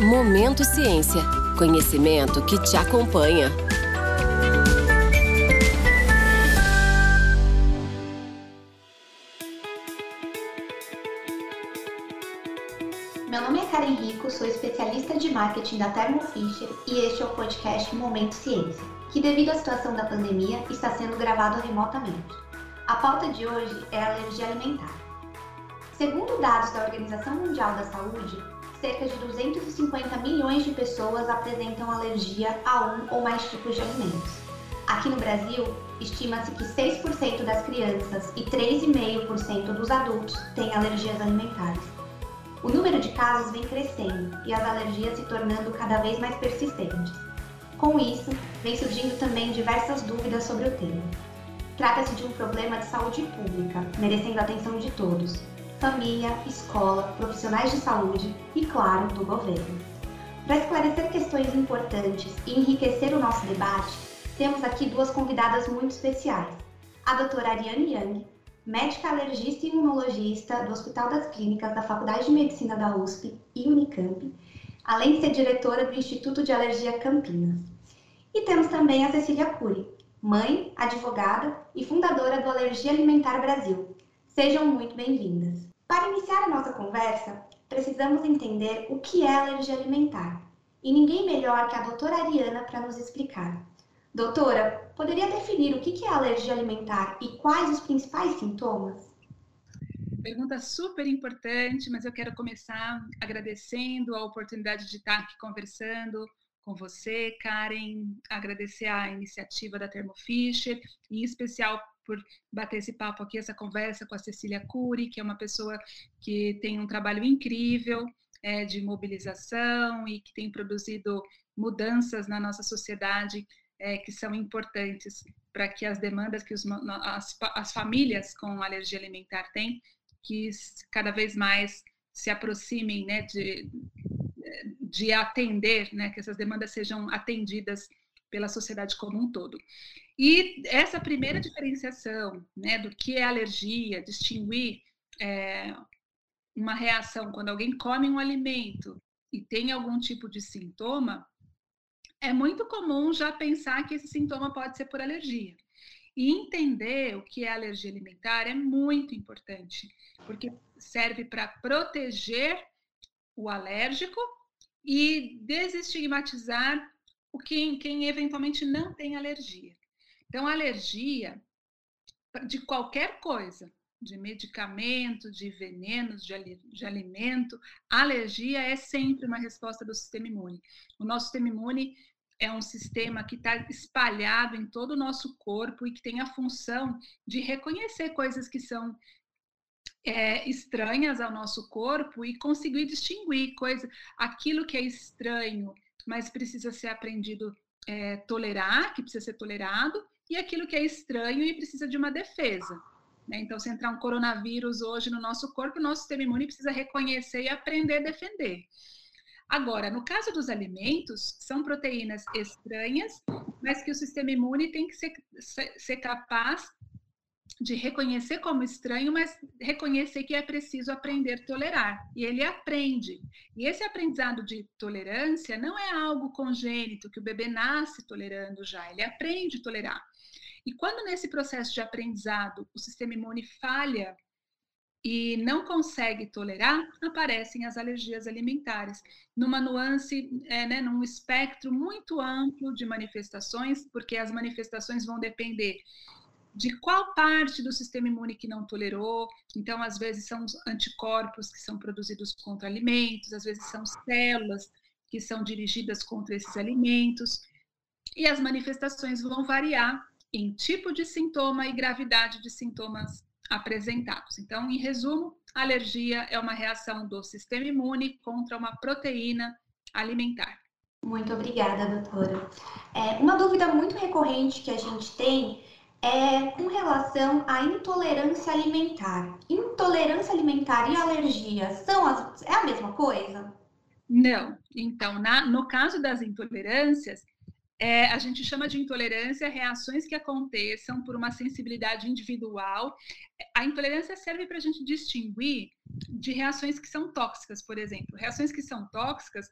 Momento Ciência. Conhecimento que te acompanha. Meu nome é Karen Rico, sou especialista de marketing da Thermo Fisher e este é o podcast Momento Ciência, que devido à situação da pandemia está sendo gravado remotamente. A pauta de hoje é alergia alimentar. Segundo dados da Organização Mundial da Saúde, cerca de 250 milhões de pessoas apresentam alergia a um ou mais tipos de alimentos. Aqui no Brasil, estima-se que 6% das crianças e 3,5% dos adultos têm alergias alimentares. O número de casos vem crescendo e as alergias se tornando cada vez mais persistentes. Com isso, vem surgindo também diversas dúvidas sobre o tema. Trata-se de um problema de saúde pública, merecendo a atenção de todos, família, escola, profissionais de saúde e, claro, do governo. Para esclarecer questões importantes e enriquecer o nosso debate, temos aqui duas convidadas muito especiais. A doutora Ariane Yang, médica alergista e imunologista do Hospital das Clínicas da Faculdade de Medicina da USP e Unicamp, além de ser diretora do Instituto de Alergia Campinas. E temos também a Cecília Cury, mãe, advogada e fundadora do Alergia Alimentar Brasil. Sejam muito bem-vindas. Para iniciar a nossa conversa, precisamos entender o que é alergia alimentar. E ninguém melhor que a doutora Ariana para nos explicar. Doutora, poderia definir o que é alergia alimentar e quais os principais sintomas? Pergunta super importante, mas eu quero começar agradecendo a oportunidade de estar aqui conversando com você, Karen, agradecer a iniciativa da Thermo Fisher, em especial por bater esse papo aqui, essa conversa com a Cecília Cury, que é uma pessoa que tem um trabalho incrível é, de mobilização e que tem produzido mudanças na nossa sociedade é, que são importantes para que as demandas que os, as, as famílias com alergia alimentar têm, que cada vez mais se aproximem né, de, de atender, né, que essas demandas sejam atendidas pela sociedade como um todo. E essa primeira diferenciação né, do que é alergia, distinguir é, uma reação quando alguém come um alimento e tem algum tipo de sintoma, é muito comum já pensar que esse sintoma pode ser por alergia. E entender o que é alergia alimentar é muito importante, porque serve para proteger o alérgico e desestigmatizar o quem, quem eventualmente não tem alergia. Então, alergia de qualquer coisa, de medicamento, de venenos, de, de alimento, alergia é sempre uma resposta do sistema imune. O nosso sistema imune é um sistema que está espalhado em todo o nosso corpo e que tem a função de reconhecer coisas que são é, estranhas ao nosso corpo e conseguir distinguir coisa, aquilo que é estranho, mas precisa ser aprendido é, tolerar, que precisa ser tolerado, e aquilo que é estranho e precisa de uma defesa. Né? Então, se entrar um coronavírus hoje no nosso corpo, o nosso sistema imune precisa reconhecer e aprender a defender. Agora, no caso dos alimentos, são proteínas estranhas, mas que o sistema imune tem que ser, ser, capaz de reconhecer como estranho, mas reconhecer que é preciso aprender a tolerar. E ele aprende. E esse aprendizado de tolerância não é algo congênito, que o bebê nasce tolerando já, ele aprende a tolerar. E quando nesse processo de aprendizado o sistema imune falha e não consegue tolerar, aparecem as alergias alimentares, numa nuance, é, né, num espectro muito amplo de manifestações, porque as manifestações vão depender de qual parte do sistema imune que não tolerou. Então, às vezes são anticorpos que são produzidos contra alimentos, às vezes são células que são dirigidas contra esses alimentos. E as manifestações vão variar em tipo de sintoma e gravidade de sintomas apresentados. Então, em resumo, alergia é uma reação do sistema imune contra uma proteína alimentar. Muito obrigada, doutora. É, uma dúvida muito recorrente que a gente tem é com relação à intolerância alimentar. Intolerância alimentar e alergia são as, é a mesma coisa? Não. Então, na, no caso das intolerâncias, é, a gente chama de intolerância reações que aconteçam por uma sensibilidade individual. A intolerância serve para a gente distinguir de reações que são tóxicas, por exemplo. Reações que são tóxicas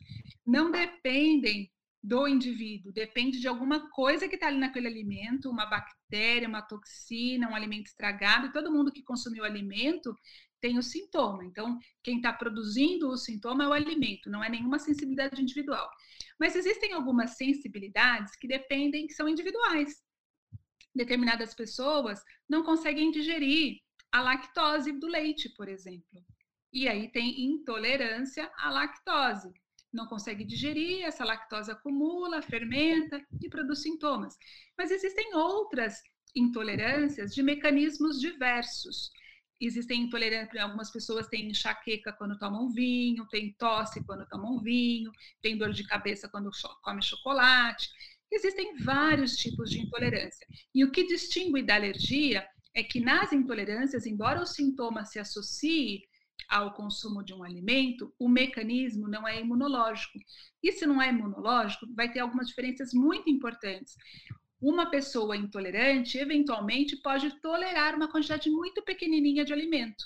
não dependem do indivíduo, depende de alguma coisa que está ali naquele alimento, uma bactéria, uma toxina, um alimento estragado, todo mundo que consumiu o alimento tem o sintoma. Então, quem está produzindo o sintoma é o alimento, não é nenhuma sensibilidade individual. Mas existem algumas sensibilidades que dependem, que são individuais. Determinadas pessoas não conseguem digerir a lactose do leite, por exemplo. E aí tem intolerância à lactose. Não consegue digerir, essa lactose acumula, fermenta e produz sintomas. Mas existem outras intolerâncias de mecanismos diversos existem intolerâncias, algumas pessoas têm enxaqueca quando tomam vinho, tem tosse quando tomam vinho, tem dor de cabeça quando come chocolate. Existem vários tipos de intolerância. E o que distingue da alergia é que nas intolerâncias, embora o sintoma se associe ao consumo de um alimento, o mecanismo não é imunológico. E se não é imunológico, vai ter algumas diferenças muito importantes. Uma pessoa intolerante, eventualmente, pode tolerar uma quantidade muito pequenininha de alimento.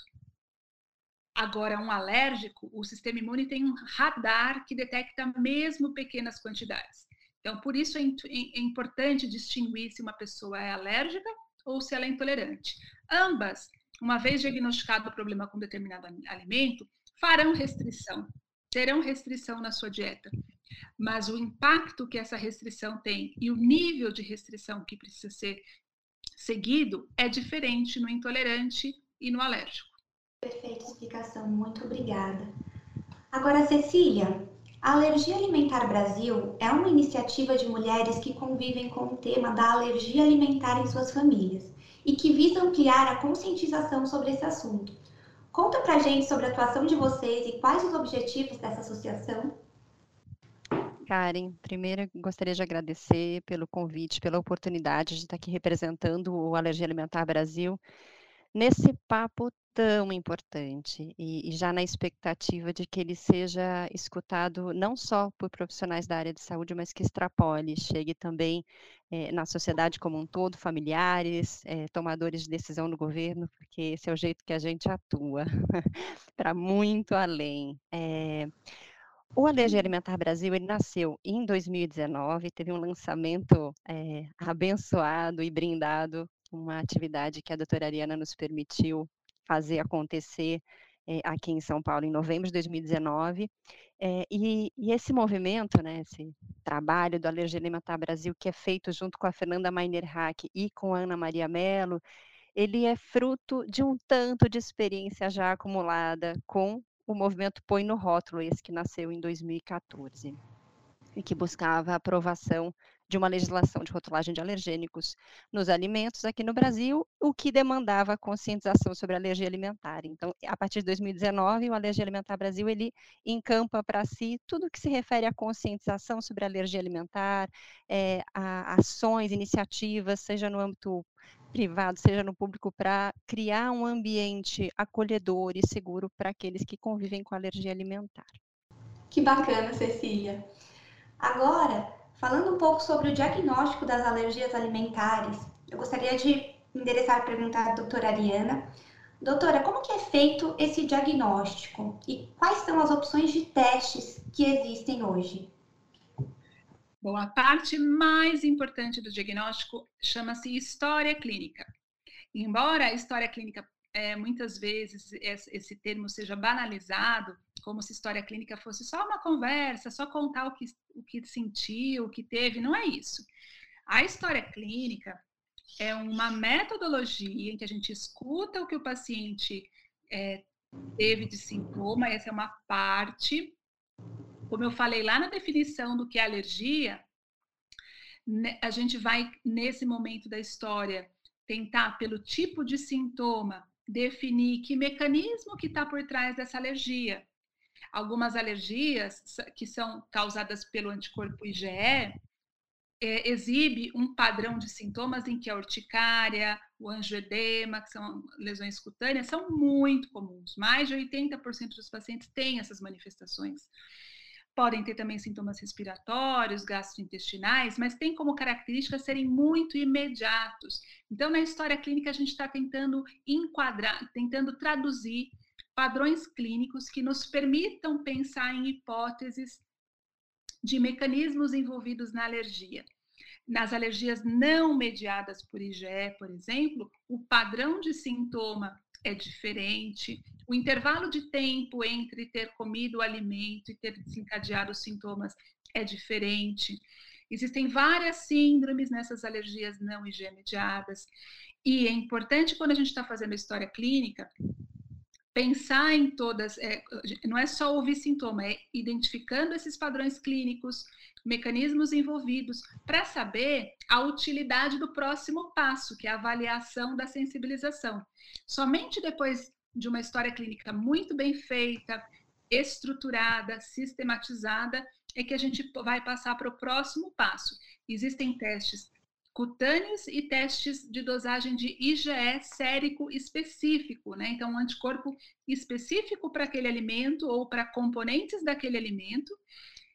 Agora, um alérgico, o sistema imune tem um radar que detecta mesmo pequenas quantidades. Então, por isso é, é importante distinguir se uma pessoa é alérgica ou se ela é intolerante. Ambas, uma vez diagnosticado o problema com determinado alimento, farão restrição, terão restrição na sua dieta mas o impacto que essa restrição tem e o nível de restrição que precisa ser seguido é diferente no intolerante e no alérgico. Perfeita explicação, muito obrigada. Agora, Cecília, a Alergia Alimentar Brasil é uma iniciativa de mulheres que convivem com o tema da alergia alimentar em suas famílias e que visa ampliar a conscientização sobre esse assunto. Conta pra gente sobre a atuação de vocês e quais os objetivos dessa associação. Karen, primeiro gostaria de agradecer pelo convite, pela oportunidade de estar aqui representando o Alergia Alimentar Brasil nesse papo tão importante e, e, já na expectativa de que ele seja escutado não só por profissionais da área de saúde, mas que extrapole, chegue também é, na sociedade como um todo, familiares, é, tomadores de decisão no governo, porque esse é o jeito que a gente atua, para muito além. É, o Alergia Alimentar Brasil, ele nasceu em 2019, teve um lançamento é, abençoado e brindado, uma atividade que a doutora Ariana nos permitiu fazer acontecer é, aqui em São Paulo em novembro de 2019. É, e, e, esse movimento, né, esse trabalho do Alergia Alimentar Brasil, que é feito junto com a Fernanda Mainer Hack e com a Ana Maria Mello, ele é fruto de um tanto de experiência já acumulada com o movimento Põe no Rótulo, esse que nasceu em 2014, e que buscava a aprovação de uma legislação de rotulagem de alergênicos nos alimentos aqui no Brasil, o que demandava conscientização sobre alergia alimentar. Então, a partir de 2019, o Alergia Alimentar Brasil ele encampa para si tudo que se refere à conscientização sobre alergia alimentar, é, a ações, iniciativas, seja no âmbito privado, seja no público, para criar um ambiente acolhedor e seguro para aqueles que convivem com alergia alimentar. Que bacana, Cecília. Agora, falando um pouco sobre o diagnóstico das alergias alimentares, eu gostaria de endereçar a pergunta à doutora Ariana. Doutora, como que é feito esse diagnóstico e quais são as opções de testes que existem hoje? Bom, a parte mais importante do diagnóstico chama-se história clínica. Embora a história clínica, é, muitas vezes, esse termo seja banalizado, como se história clínica fosse só uma conversa, só contar o que, o que sentiu, o que teve, não é isso. A história clínica é uma metodologia em que a gente escuta o que o paciente é, teve de sintoma, essa é uma parte como eu falei lá na definição do que é alergia, né, a gente vai, nesse momento da história, tentar, pelo tipo de sintoma, definir que mecanismo que está por trás dessa alergia. Algumas alergias que são causadas pelo anticorpo IgE é, exibe um padrão de sintomas em que a urticária, o angioedema, que são lesões cutâneas, são muito comuns. Mais de 80% dos pacientes têm essas manifestações. Podem ter também sintomas respiratórios, gastrointestinais, mas tem como característica serem muito imediatos. Então, na história clínica, a gente está tentando enquadrar, tentando traduzir padrões clínicos que nos permitam pensar em hipóteses de mecanismos envolvidos na alergia. Nas alergias não mediadas por IgE, por exemplo, o padrão de sintoma é diferente, o intervalo de tempo entre ter comido o alimento e ter desencadeado os sintomas é diferente. Existem várias síndromes nessas alergias não IgE mediadas, e é importante quando a gente está fazendo história clínica pensar em todas, é, não é só ouvir sintoma, é identificando esses padrões clínicos, mecanismos envolvidos, para saber a utilidade do próximo passo, que é a avaliação da sensibilização. Somente depois de uma história clínica muito bem feita, estruturada, sistematizada, é que a gente vai passar para o próximo passo. Existem testes cutâneos e testes de dosagem de IgE sérico específico, né? Então, um anticorpo específico para aquele alimento ou para componentes daquele alimento,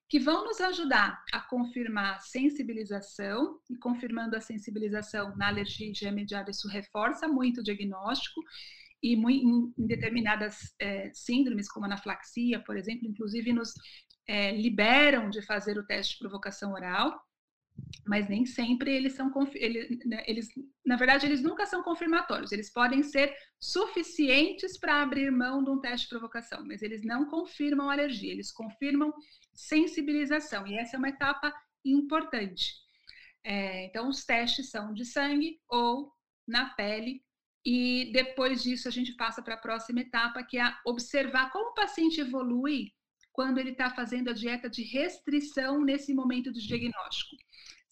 que vão nos ajudar a confirmar a sensibilização, e confirmando a sensibilização na alergia mediada, isso reforça muito o diagnóstico, e em, determinadas é, síndromes, como anaflaxia, por exemplo, inclusive nos é, liberam de fazer o teste de provocação oral, mas nem sempre eles são eles, né, eles, na verdade eles nunca são confirmatórios eles podem ser suficientes para abrir mão de um teste de provocação mas eles não confirmam alergia eles confirmam sensibilização e essa é uma etapa importante é, então os testes são de sangue ou na pele e depois disso a gente passa para a próxima etapa que é observar como o paciente evolui quando ele está fazendo a dieta de restrição nesse momento do diagnóstico.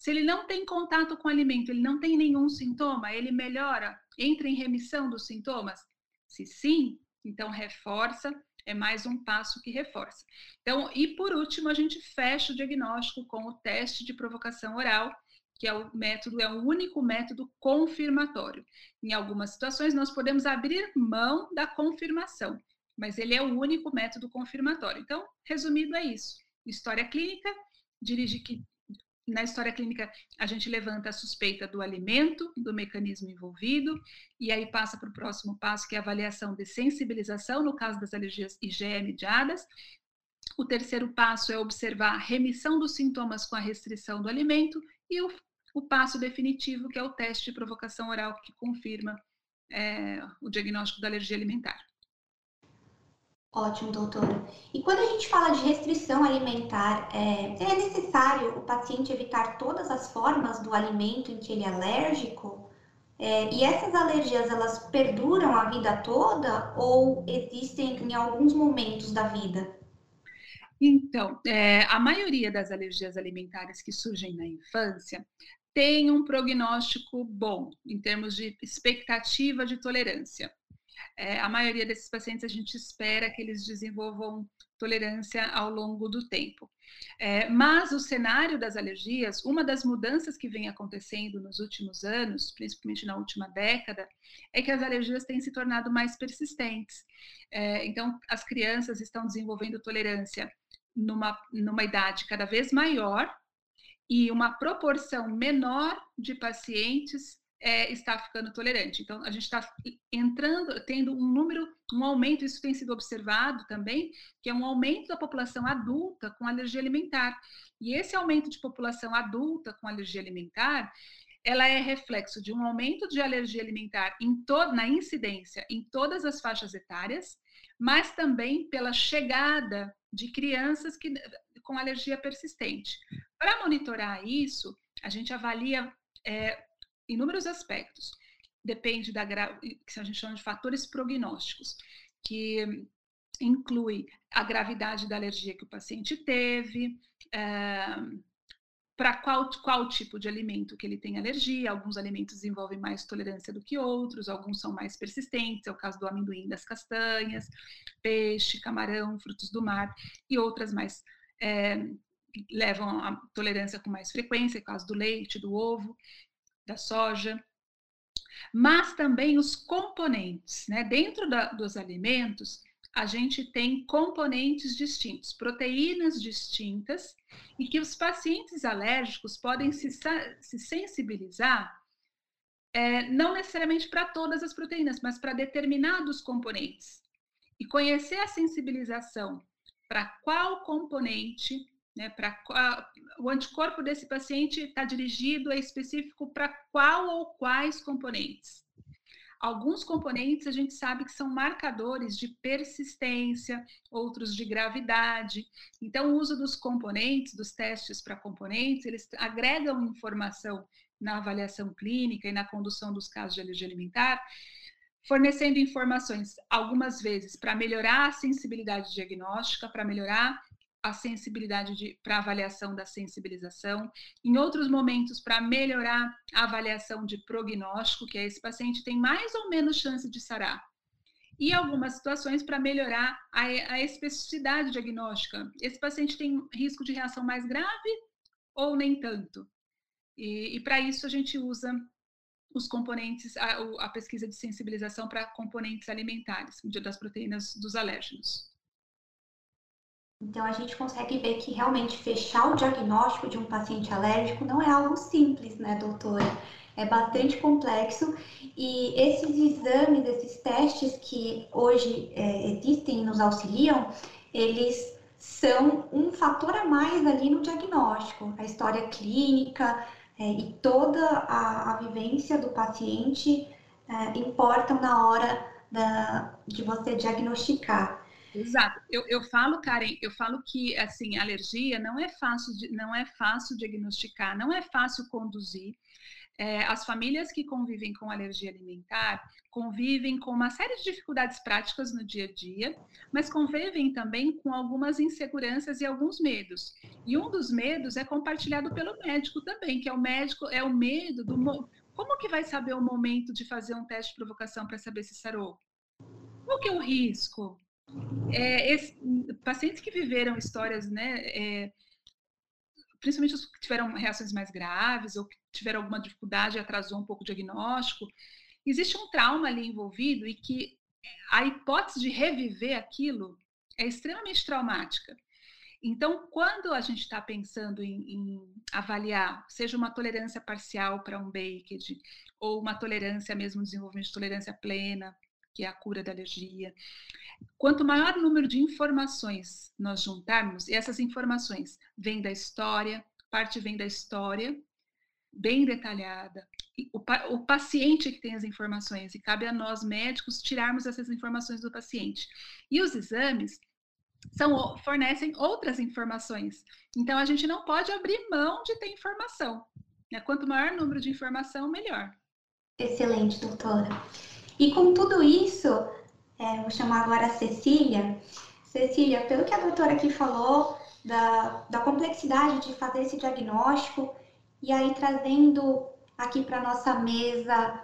Se ele não tem contato com alimento, ele não tem nenhum sintoma, ele melhora, entra em remissão dos sintomas? Se sim, então reforça, é mais um passo que reforça. Então, e por último, a gente fecha o diagnóstico com o teste de provocação oral, que é o método, é o único método confirmatório. Em algumas situações, nós podemos abrir mão da confirmação mas ele é o único método confirmatório. Então, resumido é isso. História clínica, dirige que na história clínica a gente levanta a suspeita do alimento, do mecanismo envolvido, e aí passa para o próximo passo, que é a avaliação de sensibilização, no caso das alergias IgE mediadas. O terceiro passo é observar a remissão dos sintomas com a restrição do alimento, e o, o passo definitivo, que é o teste de provocação oral, que confirma é, o diagnóstico da alergia alimentar. Ótimo, doutora. E quando a gente fala de restrição alimentar, é, é, necessário o paciente evitar todas as formas do alimento em que ele é alérgico? É, e essas alergias, elas perduram a vida toda ou existem em alguns momentos da vida? Então, é, a maioria das alergias alimentares que surgem na infância tem um prognóstico bom em termos de expectativa de tolerância é, a maioria desses pacientes a gente espera que eles desenvolvam tolerância ao longo do tempo. É, mas o cenário das alergias, uma das mudanças que vem acontecendo nos últimos anos, principalmente na última década, é que as alergias têm se tornado mais persistentes. É, então, as crianças estão desenvolvendo tolerância numa, numa idade cada vez maior e uma proporção menor de pacientes é, está ficando tolerante. Então, a gente está entrando, tendo um número, um aumento, isso tem sido observado também, que é um aumento da população adulta com alergia alimentar. E esse aumento de população adulta com alergia alimentar, ela é reflexo de um aumento de alergia alimentar em toda, na incidência em todas as faixas etárias, mas também pela chegada de crianças que, com alergia persistente. Para monitorar isso, a gente avalia é, inúmeros aspectos. Depende da que a gente chama de fatores prognósticos, que inclui a gravidade da alergia que o paciente teve, é, para qual, qual tipo de alimento que ele tem alergia. Alguns alimentos desenvolvem mais tolerância do que outros, alguns são mais persistentes, é o caso do amendoim das castanhas, peixe, camarão, frutos do mar, e outras mais é, levam a tolerância com mais frequência, é o caso do leite, do ovo da soja, mas também os componentes. Né? Dentro da, dos alimentos, a gente tem componentes distintos, proteínas distintas, e que os pacientes alérgicos podem se, se sensibilizar, é, não necessariamente para todas as proteínas, mas para determinados componentes. E conhecer a sensibilização para qual componente, né, para o anticorpo desse paciente está dirigido, é específico para qual ou quais componentes. Alguns componentes a gente sabe que são marcadores de persistência, outros de gravidade. Então, o uso dos componentes, dos testes para componentes, eles agregam informação na avaliação clínica e na condução dos casos de alergia alimentar, fornecendo informações, algumas vezes, para melhorar a sensibilidade diagnóstica, para melhorar a sensibilidade para avaliação da sensibilização, em outros momentos para melhorar a avaliação de prognóstico, que é esse paciente tem mais ou menos chance de sarar. E algumas situações para melhorar a, a especificidade diagnóstica. Esse paciente tem risco de reação mais grave ou nem tanto? E, e para isso a gente usa os componentes, a, a pesquisa de sensibilização para componentes alimentares, das proteínas dos alérgenos. Então, a gente consegue ver que realmente fechar o diagnóstico de um paciente alérgico não é algo simples, né, doutora? É bastante complexo e esses exames, esses testes que hoje é, existem e nos auxiliam, eles são um fator a mais ali no diagnóstico. A história clínica é, e toda a, a, vivência do paciente é, importam na hora da, de você diagnosticar. Exato. Eu, eu falo, Karen, eu falo que assim, alergia não é fácil, de, não é fácil diagnosticar, não é fácil conduzir. É, as famílias que convivem com alergia alimentar convivem com uma série de dificuldades práticas no dia a dia, mas convivem também com algumas inseguranças e alguns medos. E um dos medos é compartilhado pelo médico também, que é o médico, é o medo do como que vai saber o momento de fazer um teste de provocação para saber se sarou? Qual que é o risco? É, esse, pacientes que viveram histórias, né, é, principalmente os que tiveram reações mais graves ou que tiveram alguma dificuldade e atrasou um pouco o diagnóstico, existe um trauma ali envolvido e que a hipótese de reviver aquilo é extremamente traumática. Então, quando a gente está pensando em, em, avaliar, seja uma tolerância parcial para um baked, ou uma tolerância mesmo, desenvolvimento de tolerância plena, que é a cura da alergia. Quanto maior o número de informações nós juntarmos, e essas informações vêm da história, parte vem da história, bem detalhada, o, o, paciente que tem as informações, e cabe a nós médicos tirarmos essas informações do paciente. E os exames são, fornecem outras informações. Então, a gente não pode abrir mão de ter informação. Né? Quanto maior o número de informação, melhor. Excelente, doutora. E com tudo isso, é, vou chamar agora a Cecília. Cecília, pelo que a doutora aqui falou, da, da complexidade de fazer esse diagnóstico, e aí trazendo aqui para nossa mesa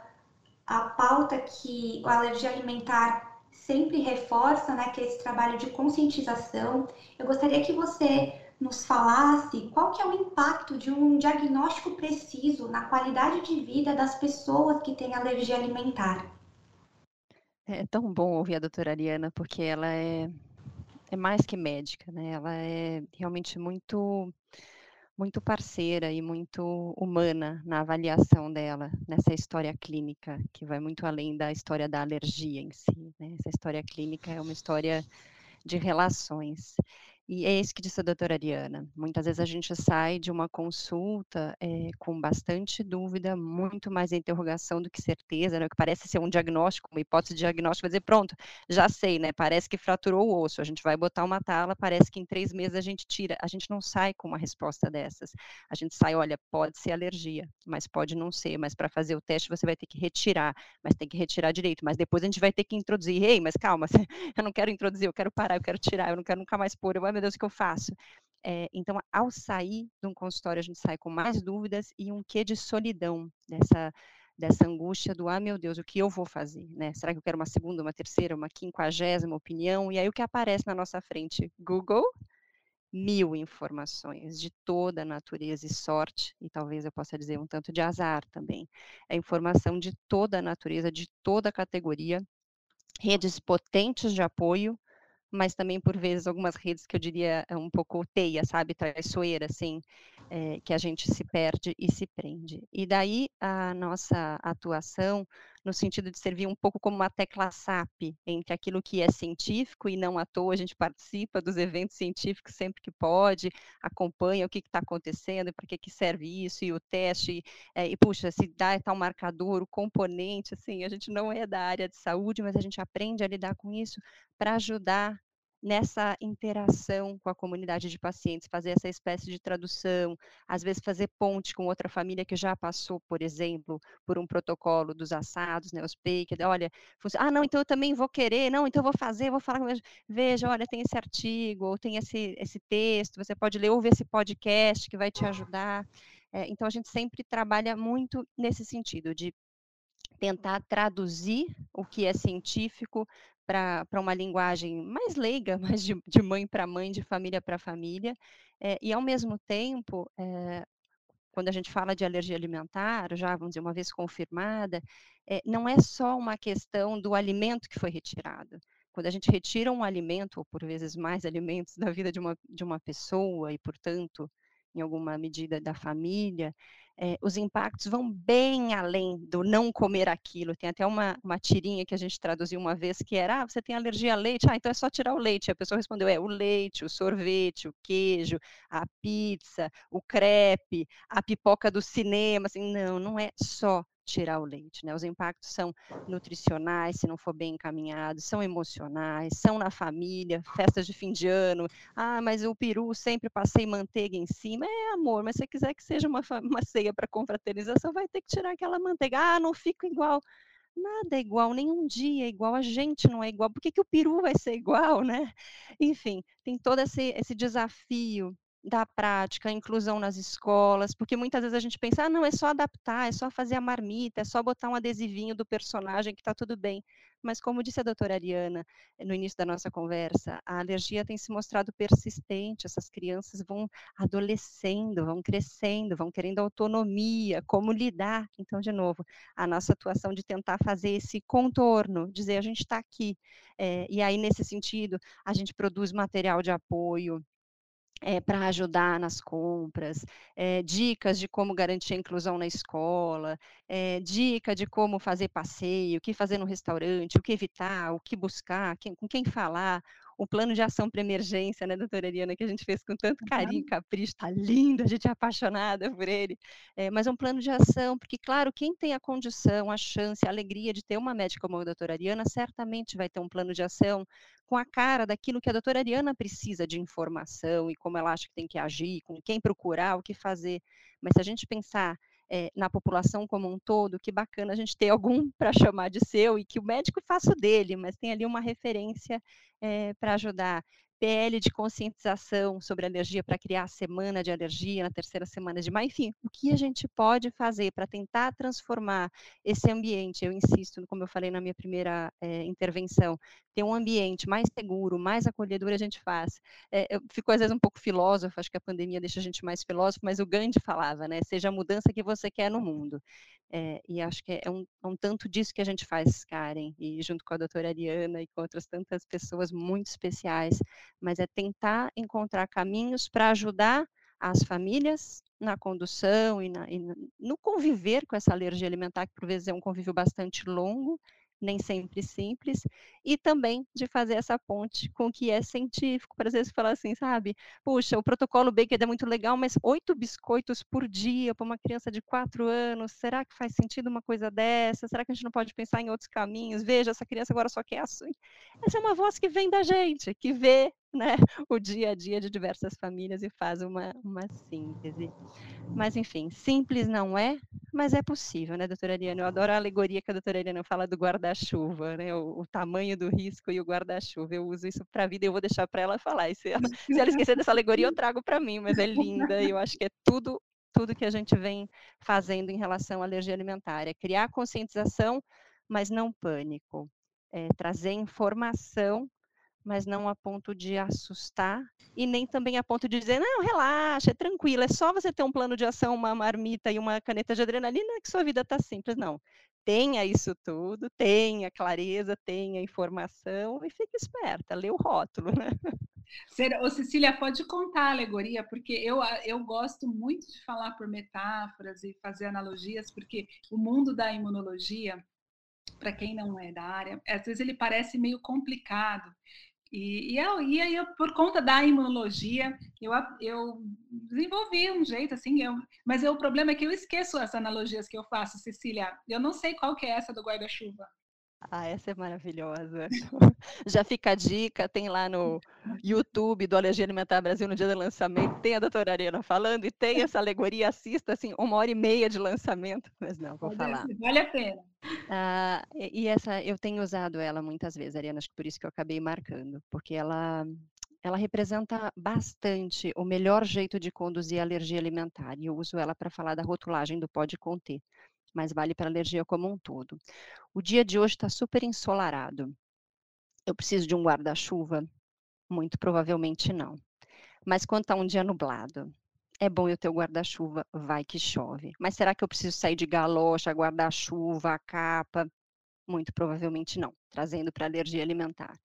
a pauta que o alergia alimentar sempre reforça, né, que é esse trabalho de conscientização. Eu gostaria que você nos falasse qual que é o impacto de um diagnóstico preciso na qualidade de vida das pessoas que têm alergia alimentar. É tão bom ouvir a doutora Ariana, porque ela é, é mais que médica, né? Ela é realmente muito, muito parceira e muito humana na avaliação dela, nessa história clínica, que vai muito além da história da alergia em si, né? Essa história clínica é uma história de relações. E é isso que disse a doutora Ariana. Muitas vezes a gente sai de uma consulta é, com bastante dúvida, muito mais interrogação do que certeza, né? que parece ser um diagnóstico, uma hipótese diagnóstico, dizer, pronto, já sei, né? Parece que fraturou o osso, a gente vai botar uma tala, parece que em três meses a gente tira. A gente não sai com uma resposta dessas. A gente sai, olha, pode ser alergia, mas pode não ser, mas para fazer o teste você vai ter que retirar, mas tem que retirar direito, mas depois a gente vai ter que introduzir. Ei, mas calma, eu não quero introduzir, eu quero parar, eu quero tirar, eu não quero nunca mais pôr, eu meu Deus, o que eu faço? É, então, ao sair de um consultório, a gente sai com mais dúvidas e um quê de solidão, dessa, dessa angústia do, ah, meu Deus, o que eu vou fazer? Né? Será que eu quero uma segunda, uma terceira, uma quinquagésima opinião? E aí, o que aparece na nossa frente? Google, mil informações de toda a natureza e sorte, e talvez eu possa dizer um tanto de azar também. É informação de toda a natureza, de toda categoria, redes potentes de apoio, mas também por vezes algumas redes que eu diria um pouco teia, sabe, traiçoeira, assim, é, que a gente se perde e se prende. E daí a nossa atuação no sentido de servir um pouco como uma tecla SAP entre aquilo que é científico e não à toa a gente participa dos eventos científicos sempre que pode, acompanha o que está acontecendo, para que, que serve isso, e o teste, é, e puxa, se dá tal marcador, o componente, assim, a gente não é da área de saúde, mas a gente aprende a lidar com isso para ajudar nessa interação com a comunidade de pacientes, fazer essa espécie de tradução, às vezes fazer ponte com outra família que já passou, por exemplo, por um protocolo dos assados, né, os bacon, olha, ah, não, então eu também vou querer, não, então eu vou fazer, vou falar, veja, olha, tem esse artigo, ou tem esse, esse texto, você pode ler, ouvir esse podcast que vai te ajudar. É, então, a gente sempre trabalha muito nesse sentido, de tentar traduzir o que é científico para uma linguagem mais leiga, mais de, de mãe para mãe, de família para família, é, e ao mesmo tempo, é, quando a gente fala de alergia alimentar, já vamos dizer, uma vez confirmada, é, não é só uma questão do alimento que foi retirado. Quando a gente retira um alimento, ou por vezes mais alimentos da vida de uma, de uma pessoa, e portanto, em alguma medida da família, é, os impactos vão bem além do não comer aquilo. Tem até uma, uma tirinha que a gente traduziu uma vez que era: ah, você tem alergia a leite? Ah, então é só tirar o leite. A pessoa respondeu: é o leite, o sorvete, o queijo, a pizza, o crepe, a pipoca do cinema. Assim, não, não é só tirar o leite, né? Os impactos são nutricionais, se não for bem encaminhados, são emocionais, são na família, festas de fim de ano. Ah, mas o peru sempre passei manteiga em cima. É, amor, mas se você quiser que seja uma, uma ceia para confraternização, vai ter que tirar aquela manteiga. Ah, não fica igual. Nada é igual, nenhum dia é igual, a gente não é igual. Por que, que o peru vai ser igual, né? Enfim, tem todo esse, esse desafio da prática, inclusão nas escolas, porque muitas vezes a gente pensa, ah, não, é só adaptar, é só fazer a marmita, é só botar um adesivinho do personagem que está tudo bem. Mas como disse a doutora Ariana eh, no início da nossa conversa, a alergia tem se mostrado persistente, essas crianças vão adolescendo, vão crescendo, vão querendo autonomia, como lidar. Então, de novo, a nossa atuação de tentar fazer esse contorno, dizer a gente está aqui. É, e aí, nesse sentido, a gente produz material de apoio, é, para ajudar nas compras, é, dicas de como garantir a inclusão na escola, é, dica de como fazer passeio, o que fazer no restaurante, o que evitar, o que buscar, quem, com quem falar, o plano de ação para emergência, né, doutora Ariana, que a gente fez com tanto carinho capricho, está lindo, a gente é apaixonada por ele, é, mas é um plano de ação, porque, claro, quem tem a condição, a chance, a alegria de ter uma médica como a doutora Ariana, certamente vai ter um plano de ação com a cara daquilo que a doutora Ariana precisa de informação e como ela acha que tem que agir, com quem procurar, o que fazer, mas se a gente pensar é, na população como um todo, que bacana a gente ter algum para chamar de seu e que o médico faça dele, mas tem ali uma referência é, para ajudar. PL de conscientização sobre alergia para criar a semana de alergia na terceira semana de maio, enfim, o que a gente pode fazer para tentar transformar esse ambiente, eu insisto, como eu falei na minha primeira é, intervenção, ter um ambiente mais seguro, mais acolhedor, a gente faz. É, eu fico às vezes um pouco filósofo, acho que a pandemia deixa a gente mais filósofo, mas o Gandhi falava, né, seja a mudança que você quer no mundo. É, e acho que é um, é um, tanto disso que a gente faz, Karen, e junto com a doutora Ariana e com outras tantas pessoas muito especiais, mas é tentar encontrar caminhos para ajudar as famílias na condução e, na, e, no conviver com essa alergia alimentar, que por vezes é um convívio bastante longo, nem sempre simples, e também de fazer essa ponte com o que é científico, para às vezes falar assim, sabe, puxa, o protocolo Baker é muito legal, mas oito biscoitos por dia para uma criança de quatro anos, será que faz sentido uma coisa dessa? Será que a gente não pode pensar em outros caminhos? Veja, essa criança agora só quer assim. Essa é uma voz que vem da gente, que vê né, o dia a dia de diversas famílias e faz uma, uma síntese. Mas, enfim, simples não é, mas é possível, né, doutora Ariana? Eu adoro a alegoria que a doutora Ariana fala do guarda-chuva, né, o, o, tamanho do risco e o guarda-chuva. Eu uso isso para a vida e eu vou deixar para ela falar. E se, ela, se ela esquecer dessa alegoria, eu trago para mim, mas é linda e eu acho que é tudo tudo que a gente vem fazendo em relação à alergia alimentar, é criar conscientização, mas não pânico, é trazer informação mas não a ponto de assustar e nem também a ponto de dizer, não, relaxa, é tranquilo, é só você ter um plano de ação, uma marmita e uma caneta de adrenalina que sua vida está simples. Não, tenha isso tudo, tenha clareza, tenha informação e fique esperta, lê o rótulo, né? Ô, Cecília, pode contar a alegoria, porque eu, eu gosto muito de falar por metáforas e fazer analogias, porque o mundo da imunologia, para quem não é da área, às vezes ele parece meio complicado. E, e, e aí, eu, por conta da imunologia, eu, eu desenvolvi um jeito assim, eu, mas eu, o problema é que eu esqueço as analogias que eu faço, Cecília. Eu não sei qual que é essa do guarda-chuva. Ah, essa é maravilhosa. Já fica a dica, tem lá no YouTube do Alergia Alimentar Brasil no dia do lançamento, tem a doutora Ariana falando e tem essa alegoria, assista assim, uma hora e meia de lançamento, mas não, vou falar. Vale a pena. Ah, e essa, eu tenho usado ela muitas vezes, Ariana, acho que por isso que eu acabei marcando, porque ela, ela representa bastante o melhor jeito de conduzir a alergia alimentar, e eu uso ela para falar da rotulagem do pode conter mas vale para alergia como um todo. O dia de hoje está super ensolarado. Eu preciso de um guarda-chuva? Muito provavelmente não. Mas quando está um dia nublado, é bom eu ter o guarda-chuva, vai que chove. Mas será que eu preciso sair de galocha, guarda-chuva, capa? Muito provavelmente não, trazendo para alergia alimentar.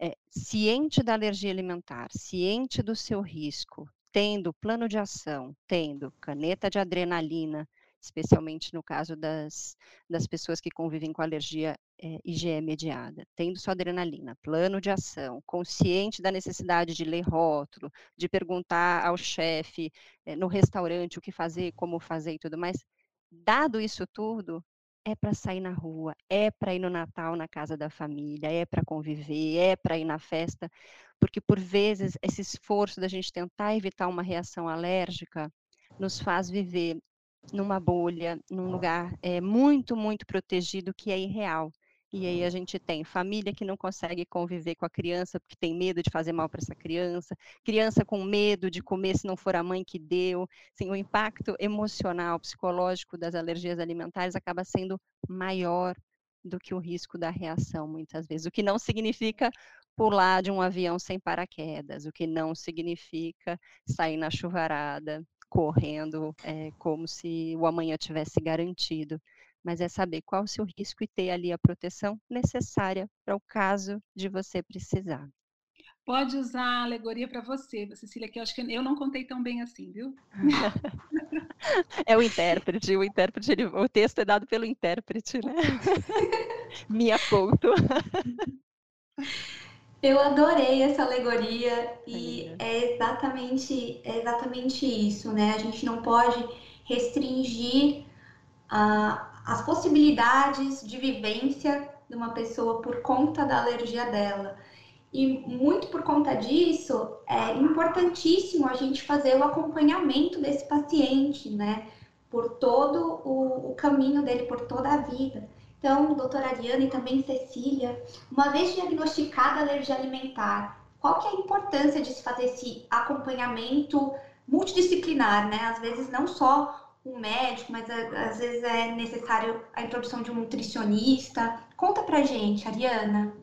É, ciente da alergia alimentar, ciente do seu risco, tendo plano de ação, tendo caneta de adrenalina, especialmente no caso das, das pessoas que convivem com alergia é, IgE mediada, tendo sua adrenalina, plano de ação, consciente da necessidade de ler rótulo, de perguntar ao chefe é, no restaurante o que fazer, como fazer e tudo mais, dado isso tudo, é para sair na rua, é para ir no Natal na casa da família, é para conviver, é para ir na festa, porque por vezes esse esforço da gente tentar evitar uma reação alérgica nos faz viver numa bolha, num lugar é, muito, muito protegido que é irreal. E aí a gente tem família que não consegue conviver com a criança porque tem medo de fazer mal para essa criança, criança com medo de comer se não for a mãe que deu. Assim, o impacto emocional, psicológico das alergias alimentares acaba sendo maior do que o risco da reação, muitas vezes. O que não significa pular de um avião sem paraquedas, o que não significa sair na chuvarada, correndo é, como se o amanhã tivesse garantido, mas é saber qual o seu risco e ter ali a proteção necessária para o caso de você precisar. Pode usar a alegoria para você, Cecília, que eu acho que eu não contei tão bem assim, viu? é o intérprete, o intérprete, ele, o texto é dado pelo intérprete, né? Minha ponto. Eu adorei essa alegoria e é exatamente, é exatamente isso, né? A gente não pode restringir uh, as possibilidades de vivência de uma pessoa por conta da alergia dela. E muito por conta disso, é importantíssimo a gente fazer o acompanhamento desse paciente, né? Por todo o, o caminho dele, por toda a vida. Então, doutora Ariana e também Cecília, uma vez diagnosticada a alergia alimentar, qual que é a importância de se fazer esse acompanhamento multidisciplinar, né? Às vezes não só um médico, mas às vezes é necessário a introdução de um nutricionista. Conta pra gente, Ariana.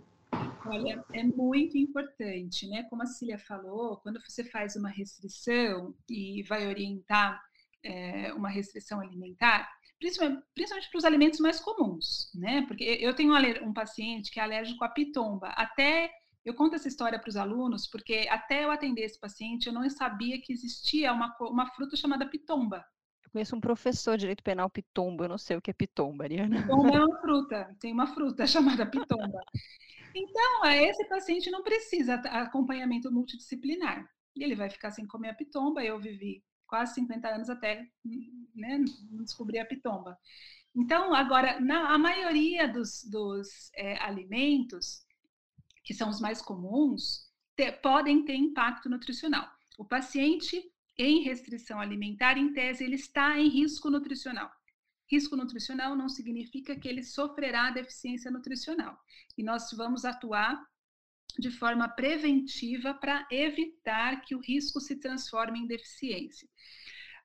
Olha, é muito importante, né? Como a Cecília falou, quando você faz uma restrição e vai orientar é, uma restrição alimentar, principalmente, para os alimentos mais comuns, né? Porque eu tenho um, um paciente que é alérgico à pitomba. Até eu conto essa história para os alunos, porque até eu atender esse paciente, eu não sabia que existia uma, uma fruta chamada pitomba. Eu conheço um professor de direito penal pitomba, eu não sei o que é pitomba, Ariana. Pitomba é uma fruta, tem uma fruta chamada pitomba. Então, esse paciente não precisa acompanhamento multidisciplinar. Ele vai ficar sem comer a pitomba. Eu vivi quase 50 anos até né, descobrir a pitomba. Então, agora, na, a maioria dos, dos é, alimentos, que são os mais comuns, te, podem ter impacto nutricional. O paciente em restrição alimentar, em tese, ele está em risco nutricional. Risco nutricional não significa que ele sofrerá deficiência nutricional. E nós vamos atuar de forma preventiva para evitar que o risco se transforme em deficiência.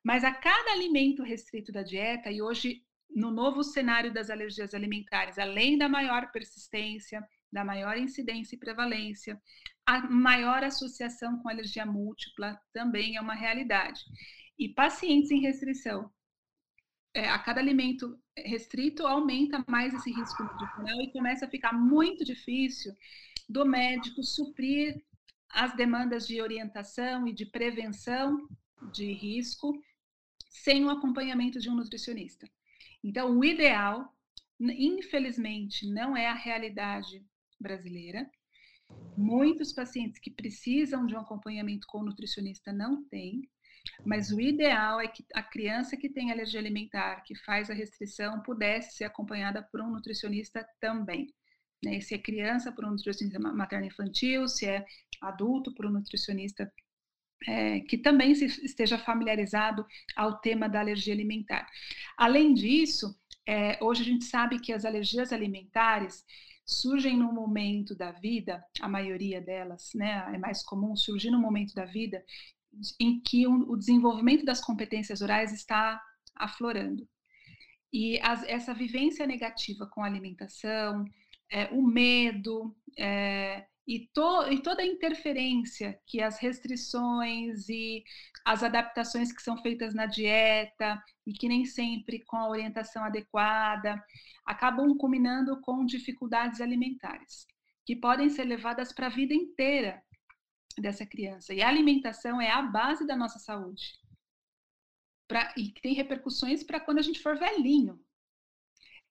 Mas a cada alimento restrito da dieta, e hoje no novo cenário das alergias alimentares, além da maior persistência, da maior incidência e prevalência, a maior associação com alergia múltipla também é uma realidade. E pacientes em restrição é, a cada alimento restrito aumenta mais esse risco nutricional e começa a ficar muito difícil do médico suprir as demandas de orientação e de prevenção de risco sem o acompanhamento de um nutricionista. Então, o ideal, infelizmente, não é a realidade brasileira. Muitos pacientes que precisam de um acompanhamento com o nutricionista não têm, mas o ideal é que a criança que tem alergia alimentar, que faz a restrição, pudesse ser acompanhada por um nutricionista também. Né? Se é criança, por um nutricionista materno-infantil, se é adulto, por um nutricionista é, que também se, esteja familiarizado ao tema da alergia alimentar. Além disso, é, hoje a gente sabe que as alergias alimentares surgem no momento da vida, a maioria delas, né, é mais comum surgir no momento da vida em que o, desenvolvimento das competências orais está aflorando. E as, essa vivência negativa com a alimentação, é, o medo, é, e, to, e toda a interferência que as restrições e as adaptações que são feitas na dieta e que nem sempre com a orientação adequada acabam culminando com dificuldades alimentares que podem ser levadas para a vida inteira dessa criança. E a alimentação é a base da nossa saúde. Pra, e tem repercussões para quando a gente for velhinho.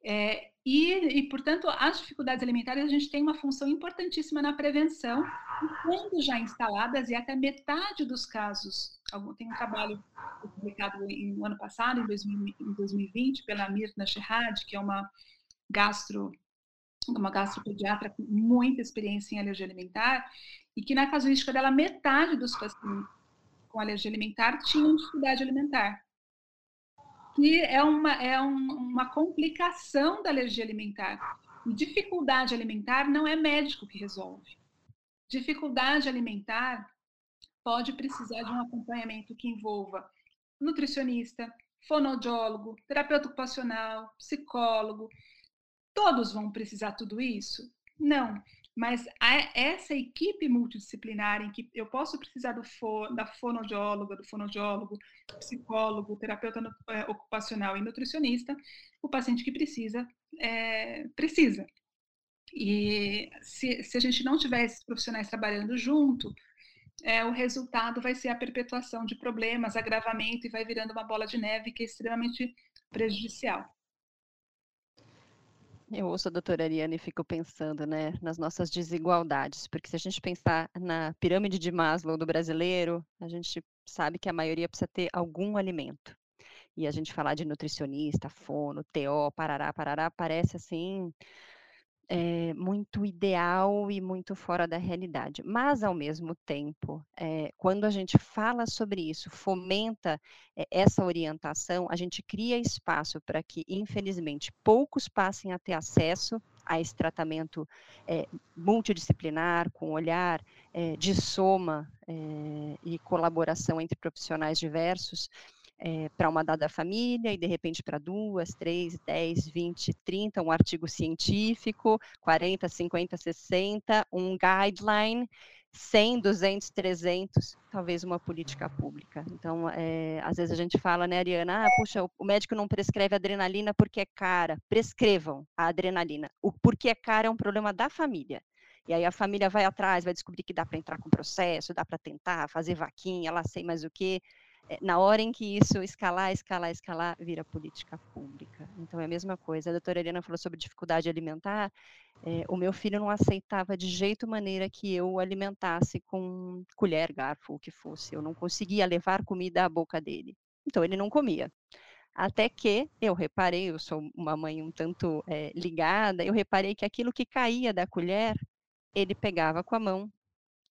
É, e, e, portanto, as dificuldades alimentares, a gente tem uma função importantíssima na prevenção, quando já instaladas, e até metade dos casos, tem um trabalho publicado no ano passado, em, 2000, em 2020, pela Mirna Sherrad, que é uma gastro uma gastropediatra com muita experiência em alergia alimentar, e que na casuística dela, metade dos pacientes com alergia alimentar tinham dificuldade alimentar que é uma, é um, uma complicação da alergia alimentar. E dificuldade alimentar não é médico que resolve. Dificuldade alimentar pode precisar de um acompanhamento que envolva nutricionista, fonoaudiólogo, terapeuta ocupacional, psicólogo. Todos vão precisar tudo isso? Não. Mas essa equipe multidisciplinar em que eu posso precisar do fo, da fonoaudióloga, do fonoaudiólogo, psicólogo, terapeuta é, ocupacional e nutricionista, o paciente que precisa, é, precisa. E se, se a gente não tiver esses profissionais trabalhando junto, é, o resultado vai ser a perpetuação de problemas, agravamento e vai virando uma bola de neve que é extremamente prejudicial. Eu ouço a doutora Ariane e fico pensando né, nas nossas desigualdades, porque se a gente pensar na pirâmide de Maslow do brasileiro, a gente sabe que a maioria precisa ter algum alimento. E a gente falar de nutricionista, fono, TO, parará, parará, parece assim é, muito ideal e muito fora da realidade. Mas, ao mesmo tempo, é, quando a gente fala sobre isso, fomenta é, essa orientação, a gente cria espaço para que, infelizmente, poucos passem a ter acesso a esse tratamento multidisciplinar, com olhar de soma e colaboração entre profissionais diversos, é, para uma dada família e de repente para duas, três, dez, vinte, trinta, um artigo científico, 40, 50, 60, um guideline, 100, 200, 300, talvez uma política pública. Então, é, às vezes a gente fala, né, Ariana, ah, puxa, o médico não prescreve adrenalina porque é cara. Prescrevam a adrenalina. O porquê é cara é um problema da família. E aí a família vai atrás, vai descobrir que dá para entrar com processo, dá para tentar fazer vaquinha, lá sei mais o quê. É, na hora em que isso escalar, escalar, escalar, vira política pública. Então é a mesma coisa. A doutora Helena falou sobre dificuldade alimentar. É, o meu filho não aceitava de jeito maneira que eu o alimentasse com colher, garfo, o que fosse. Eu não conseguia levar comida à boca dele. Então ele não comia. Até que eu reparei, eu sou uma mãe um tanto é, ligada, eu reparei que aquilo que caía da colher, ele pegava com a mão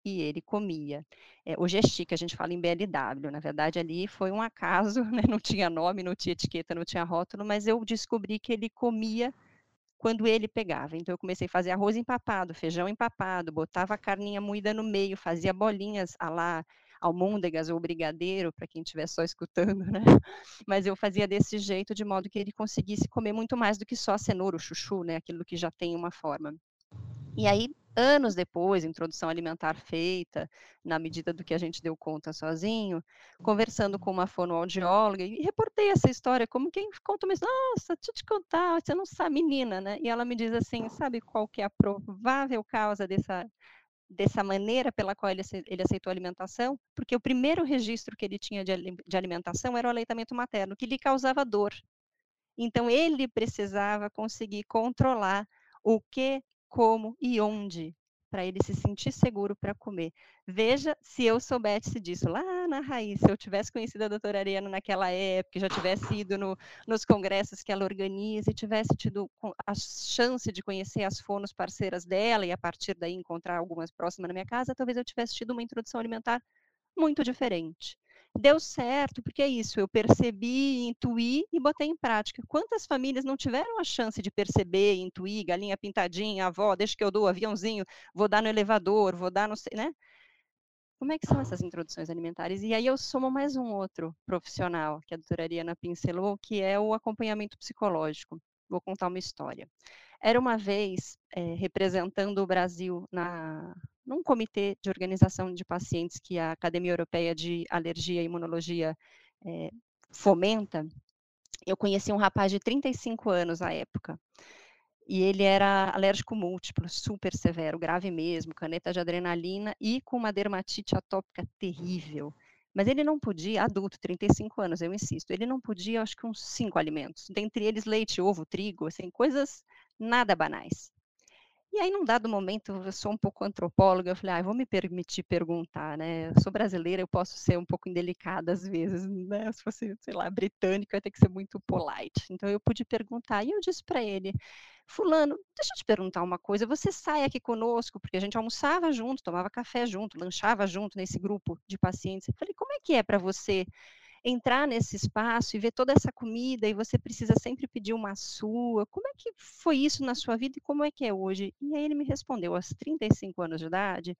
e ele comia. É, o Gesti, que a gente fala em BLW, na verdade ali foi um acaso, né? não tinha nome, não tinha etiqueta, não tinha rótulo, mas eu descobri que ele comia quando ele pegava. Então eu comecei a fazer arroz empapado, feijão empapado, botava a carninha moída no meio, fazia bolinhas a lá almôndegas ou brigadeiro, para quem estiver só escutando, né? Mas eu fazia desse jeito, de modo que ele conseguisse comer muito mais do que só cenoura, o chuchu, né? Aquilo que já tem uma forma. E aí anos depois, introdução alimentar feita, na medida do que a gente deu conta sozinho, conversando com uma fonoaudióloga, e reportei essa história como quem conta mas nossa, deixa eu te contar, você não sabe, menina, né? E ela me diz assim, sabe qual que é a provável causa dessa, dessa maneira pela qual ele, ele aceitou a alimentação? Porque o primeiro registro que ele tinha de, de alimentação era o aleitamento materno, que lhe causava dor. Então, ele precisava conseguir controlar o que, como e onde para ele se sentir seguro para comer. Veja se eu soubesse disso lá na raiz, se eu tivesse conhecido a doutora Ariana naquela época, já tivesse ido no, nos congressos que ela organiza e tivesse tido a chance de conhecer as fonos parceiras dela e a partir daí encontrar algumas próximas na minha casa, talvez eu tivesse tido uma introdução alimentar muito diferente deu certo, porque é isso, eu percebi, intuí e botei em prática. Quantas famílias não tiveram a chance de perceber, intuir, galinha pintadinha, avó, deixa que eu dou aviãozinho, vou dar no elevador, vou dar no, né? Como é que são essas introduções alimentares? E aí eu somo mais um outro profissional que a doutora Ariana pincelou, que é o acompanhamento psicológico. Vou contar uma história. Era uma vez, é, representando o Brasil na, num comitê de organização de pacientes que a Academia Europeia de Alergia e Imunologia é, fomenta, eu conheci um rapaz de 35 anos à época. E ele era alérgico múltiplo, super severo, grave mesmo, caneta de adrenalina e com uma dermatite atópica terrível. Mas ele não podia, adulto, 35 anos, eu insisto, ele não podia, acho que uns cinco alimentos, dentre eles leite, ovo, trigo, assim, coisas nada banais. E aí, num dado momento, eu sou um pouco antropóloga, eu falei, ah, vou me permitir perguntar, né? Eu sou brasileira, eu posso ser um pouco indelicada às vezes, né? Se fosse, sei lá, britânica, eu ter que ser muito polite. Então, eu pude perguntar, e eu disse para ele, fulano, deixa eu te perguntar uma coisa, você sai aqui conosco, porque a gente almoçava junto, tomava café junto, lanchava junto nesse grupo de pacientes. Eu falei, como é que é para você entrar nesse espaço e ver toda essa comida e você precisa sempre pedir uma sua. Como é que foi isso na sua vida e como é que é hoje? E aí ele me respondeu, aos 35 anos de idade,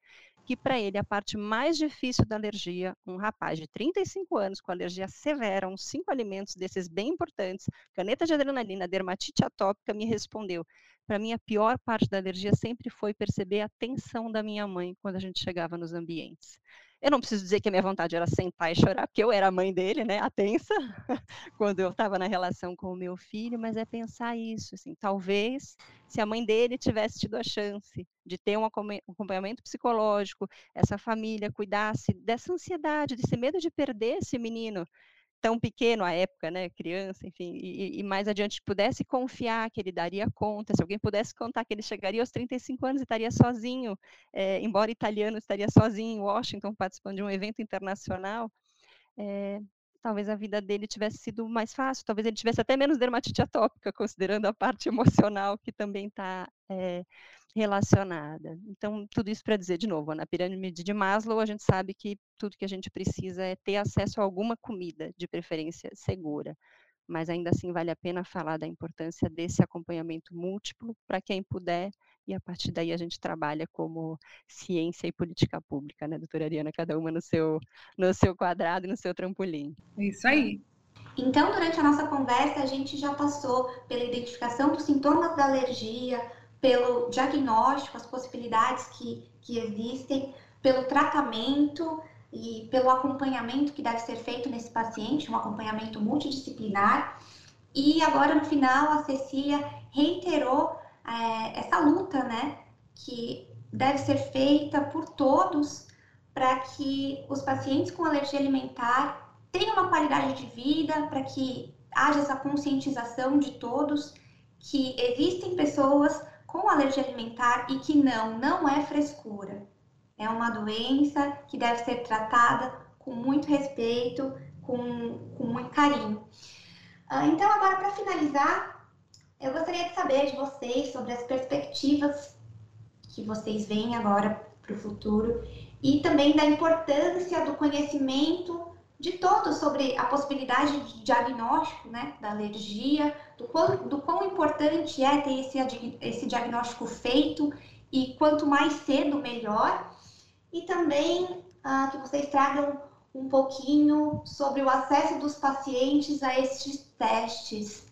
que para ele a parte mais difícil da alergia, um rapaz de 35 anos com alergia severa, uns cinco alimentos desses bem importantes, caneta de adrenalina, dermatite atópica, me respondeu. Para mim, a pior parte da alergia sempre foi perceber a tensão da minha mãe quando a gente chegava nos ambientes. Eu não preciso dizer que a minha vontade era sentar e chorar, porque eu era a mãe dele, né, a tensa, quando eu estava na relação com o meu filho, mas é pensar isso, assim, talvez se a mãe dele tivesse tido a chance de ter um acompanhamento psicológico, essa família cuidasse dessa ansiedade, desse medo de perder esse menino, tão pequeno à época, né, criança, enfim, e, e, mais adiante pudesse confiar que ele daria conta, se alguém pudesse contar que ele chegaria aos 35 anos e estaria sozinho, é, embora italiano, estaria sozinho em Washington participando de um evento internacional, é, talvez a vida dele tivesse sido mais fácil, talvez ele tivesse até menos dermatite atópica, considerando a parte emocional que também está é, relacionada. Então, tudo isso para dizer, de novo, na pirâmide de Maslow, a gente sabe que tudo que a gente precisa é ter acesso a alguma comida, de preferência segura. Mas ainda assim vale a pena falar da importância desse acompanhamento múltiplo para quem puder, e a partir daí a gente trabalha como ciência e política pública, né, doutora Ariana, cada uma no seu, no seu quadrado e no seu trampolim. Isso aí. Então, durante a nossa conversa, a gente já passou pela identificação dos sintomas da alergia, pelo diagnóstico, as possibilidades que, que existem, pelo tratamento e pelo acompanhamento que deve ser feito nesse paciente, um acompanhamento multidisciplinar. E agora, no final, a Cecília reiterou é, essa luta, né, que deve ser feita por todos para que os pacientes com alergia alimentar tenham uma qualidade de vida, para que haja essa conscientização de todos que existem pessoas com alergia alimentar e que não, não é frescura. É uma doença que deve ser tratada com muito respeito, com, com muito carinho. Ah, então, agora para finalizar, eu gostaria de saber de vocês sobre as perspectivas que vocês veem agora para o futuro e também da importância do conhecimento de todos sobre a possibilidade de diagnóstico né, da alergia, do quão, do quão importante é ter esse, esse diagnóstico feito e quanto mais cedo, melhor. E também ah, que vocês tragam um pouquinho sobre o acesso dos pacientes a estes testes.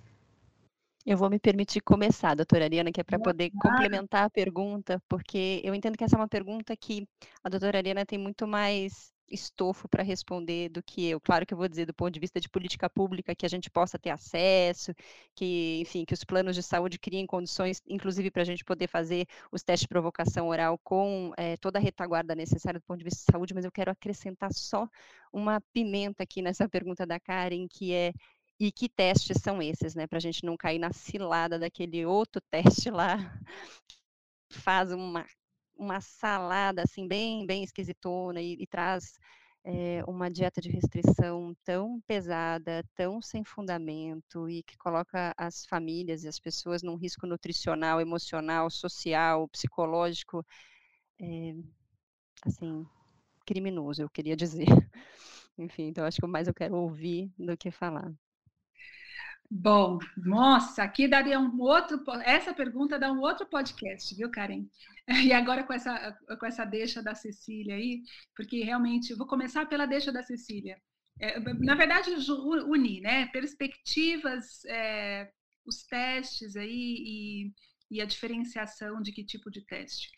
Eu vou me permitir começar, doutora Ariana, que é para poder complementar a pergunta, porque eu entendo que essa é uma pergunta que a doutora Ariana tem muito mais estofo para responder do que eu. Claro que eu vou dizer do ponto de vista de política pública que a gente possa ter acesso, que, enfim, que os planos de saúde criem condições, inclusive para a gente poder fazer os testes de provocação oral com é, toda a retaguarda necessária do ponto de vista de saúde, mas eu quero acrescentar só uma pimenta aqui nessa pergunta da Karen, que é e que testes são esses, né? Para a gente não cair na cilada daquele outro teste lá, faz uma uma salada assim bem bem esquisitona e, e traz é, uma dieta de restrição tão pesada, tão sem fundamento e que coloca as famílias e as pessoas num risco nutricional, emocional, social, psicológico, é, assim, criminoso, eu queria dizer. Enfim, então acho que mais eu quero ouvir do que falar. Bom, nossa, aqui daria um outro. Essa pergunta dá um outro podcast, viu, Karen? E agora com essa, com essa deixa da Cecília aí, porque realmente, vou começar pela deixa da Cecília. É, na verdade, unir, né? Perspectivas, é, os testes aí e, e a diferenciação de que tipo de teste.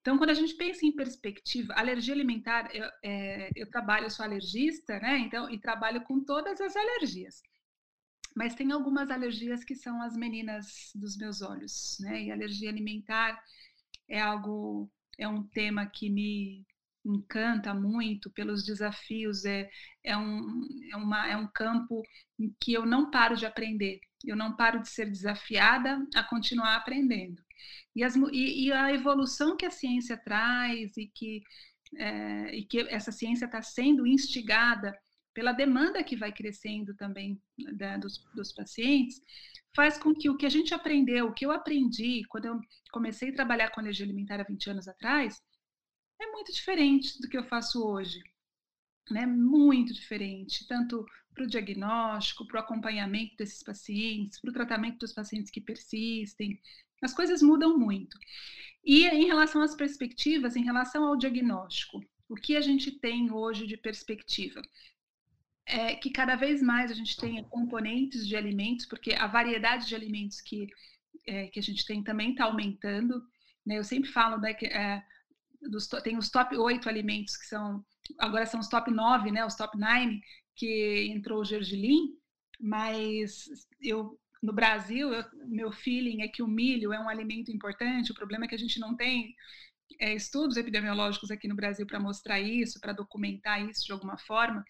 Então, quando a gente pensa em perspectiva, alergia alimentar, eu, é, eu trabalho, eu sou alergista, né? Então, e trabalho com todas as alergias. Mas tem algumas alergias que são as meninas dos meus olhos, né? E alergia alimentar é algo, é um tema que me encanta muito pelos desafios, é, é, um, é, uma, é um campo em que eu não paro de aprender, eu não paro de ser desafiada a continuar aprendendo. E, as, e, e a evolução que a ciência traz e que, é, e que essa ciência está sendo instigada pela demanda que vai crescendo também né, dos, dos pacientes, faz com que o que a gente aprendeu, o que eu aprendi quando eu comecei a trabalhar com alergia alimentar há 20 anos atrás, é muito diferente do que eu faço hoje. Né? Muito diferente, tanto para o diagnóstico, para o acompanhamento desses pacientes, para o tratamento dos pacientes que persistem. As coisas mudam muito. E em relação às perspectivas, em relação ao diagnóstico, o que a gente tem hoje de perspectiva? É que cada vez mais a gente tenha componentes de alimentos, porque a variedade de alimentos que, é, que a gente tem também está aumentando. Né? Eu sempre falo né, que é, dos, tem os top 8 alimentos que são, agora são os top 9, né, os top 9, que entrou o gergelim, mas eu no Brasil, eu, meu feeling é que o milho é um alimento importante, o problema é que a gente não tem é, estudos epidemiológicos aqui no Brasil para mostrar isso, para documentar isso de alguma forma.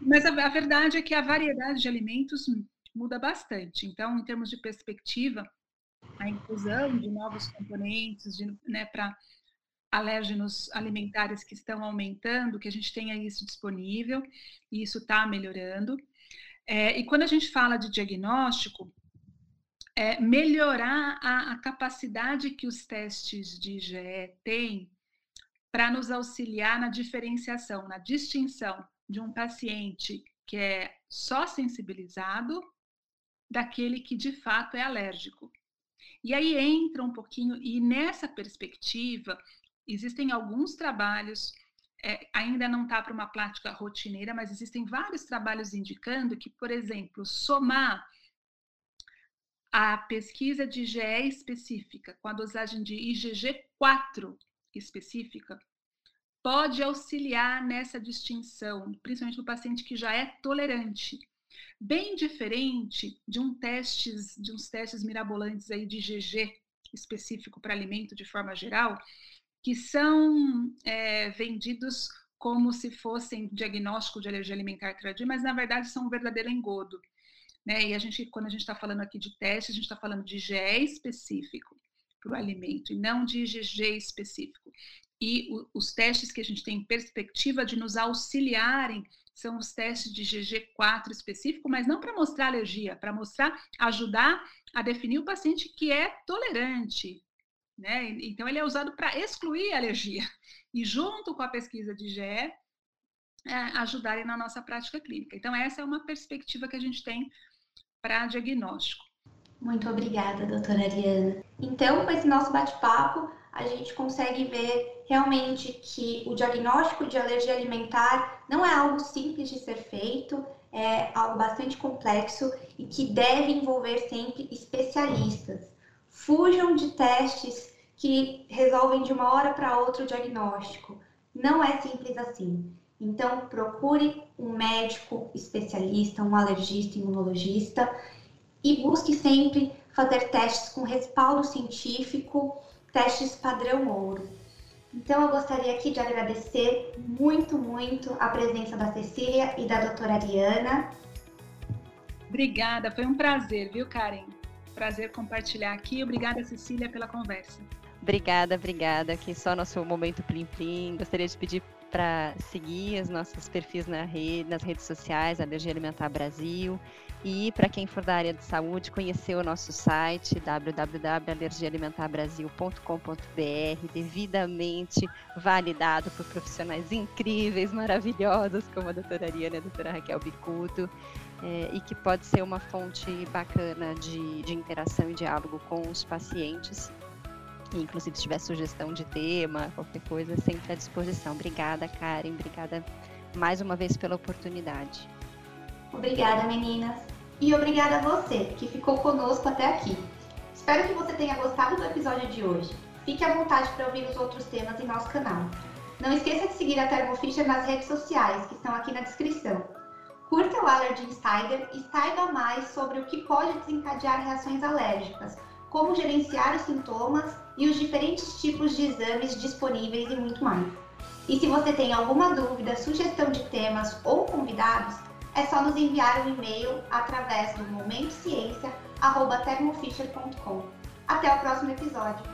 Mas a, a, verdade é que a variedade de alimentos muda bastante. Então, em termos de perspectiva, a inclusão de novos componentes né, para alérgenos alimentares que estão aumentando, que a gente tenha isso disponível, e isso está melhorando. É, e quando a gente fala de diagnóstico, é melhorar a, a capacidade que os testes de IgE têm para nos auxiliar na diferenciação, na distinção de um paciente que é só sensibilizado daquele que de fato é alérgico. E aí entra um pouquinho, e nessa perspectiva, existem alguns trabalhos, é, ainda não está para uma prática rotineira, mas existem vários trabalhos indicando que, por exemplo, somar a pesquisa de IgE específica com a dosagem de IgG4 específica pode auxiliar nessa distinção, principalmente no paciente que já é tolerante. Bem diferente de um testes, de uns testes mirabolantes aí de GG específico para alimento de forma geral, que são é, vendidos como se fossem diagnóstico de alergia alimentar tardia, mas na verdade são um verdadeiro engodo. Né? E a gente, quando a gente está falando aqui de teste, a gente está falando de GE específico para o alimento e não de IgG específico. E o, os testes que a gente tem perspectiva de nos auxiliarem são os testes de GG4 específico, mas não para mostrar alergia, para mostrar, ajudar a definir o paciente que é tolerante. Né? Então, ele é usado para excluir a alergia. E junto com a pesquisa de GE, é, ajudarem na nossa prática clínica. Então, essa é uma perspectiva que a gente tem para diagnóstico. Muito obrigada, doutora Ariana. Então, com esse nosso bate-papo, a gente consegue ver realmente que o diagnóstico de alergia alimentar não é algo simples de ser feito, é algo bastante complexo e que deve envolver sempre especialistas. Fujam de testes que resolvem de uma hora para outra o diagnóstico. Não é simples assim. Então, procure um médico especialista, um alergista, imunologista e busque sempre fazer testes com respaldo científico, testes padrão ouro. Então, eu gostaria aqui de agradecer muito, muito a presença da Cecília e da doutora Ariana. Obrigada, foi um prazer, viu, Karen? Prazer compartilhar aqui. Obrigada, Cecília, pela conversa. Obrigada, obrigada. Aqui só nosso momento Plim Plim. Gostaria de pedir para seguir os nossos perfis na rede, nas redes sociais, Alergia Alimentar Brasil. E para quem for da área de saúde, conhecer o nosso site www.alergiaalimentarbrasil.com.br, devidamente validado por profissionais incríveis, maravilhosos, como a doutora Ariana e a doutora Raquel Bicudo, é, e que pode ser uma fonte bacana de, de interação e diálogo com os pacientes inclusive se tiver sugestão de tema, qualquer coisa, sempre à disposição. Obrigada, Karen. Obrigada mais uma vez pela oportunidade. Obrigada, meninas. E obrigada a você que ficou conosco até aqui. Espero que você tenha gostado do episódio de hoje. Fique à vontade para ouvir os outros temas em nosso canal. Não esqueça de seguir a Thermo Fisher nas redes sociais, que estão aqui na descrição. Curta o Allergy Insider e saiba mais sobre o que pode desencadear reações alérgicas, como gerenciar os sintomas e os diferentes tipos de exames disponíveis e muito mais. E se você tem alguma dúvida, sugestão de temas ou convidados, é só nos enviar um e-mail através do momentociência@thermofisher.com. Até o próximo episódio.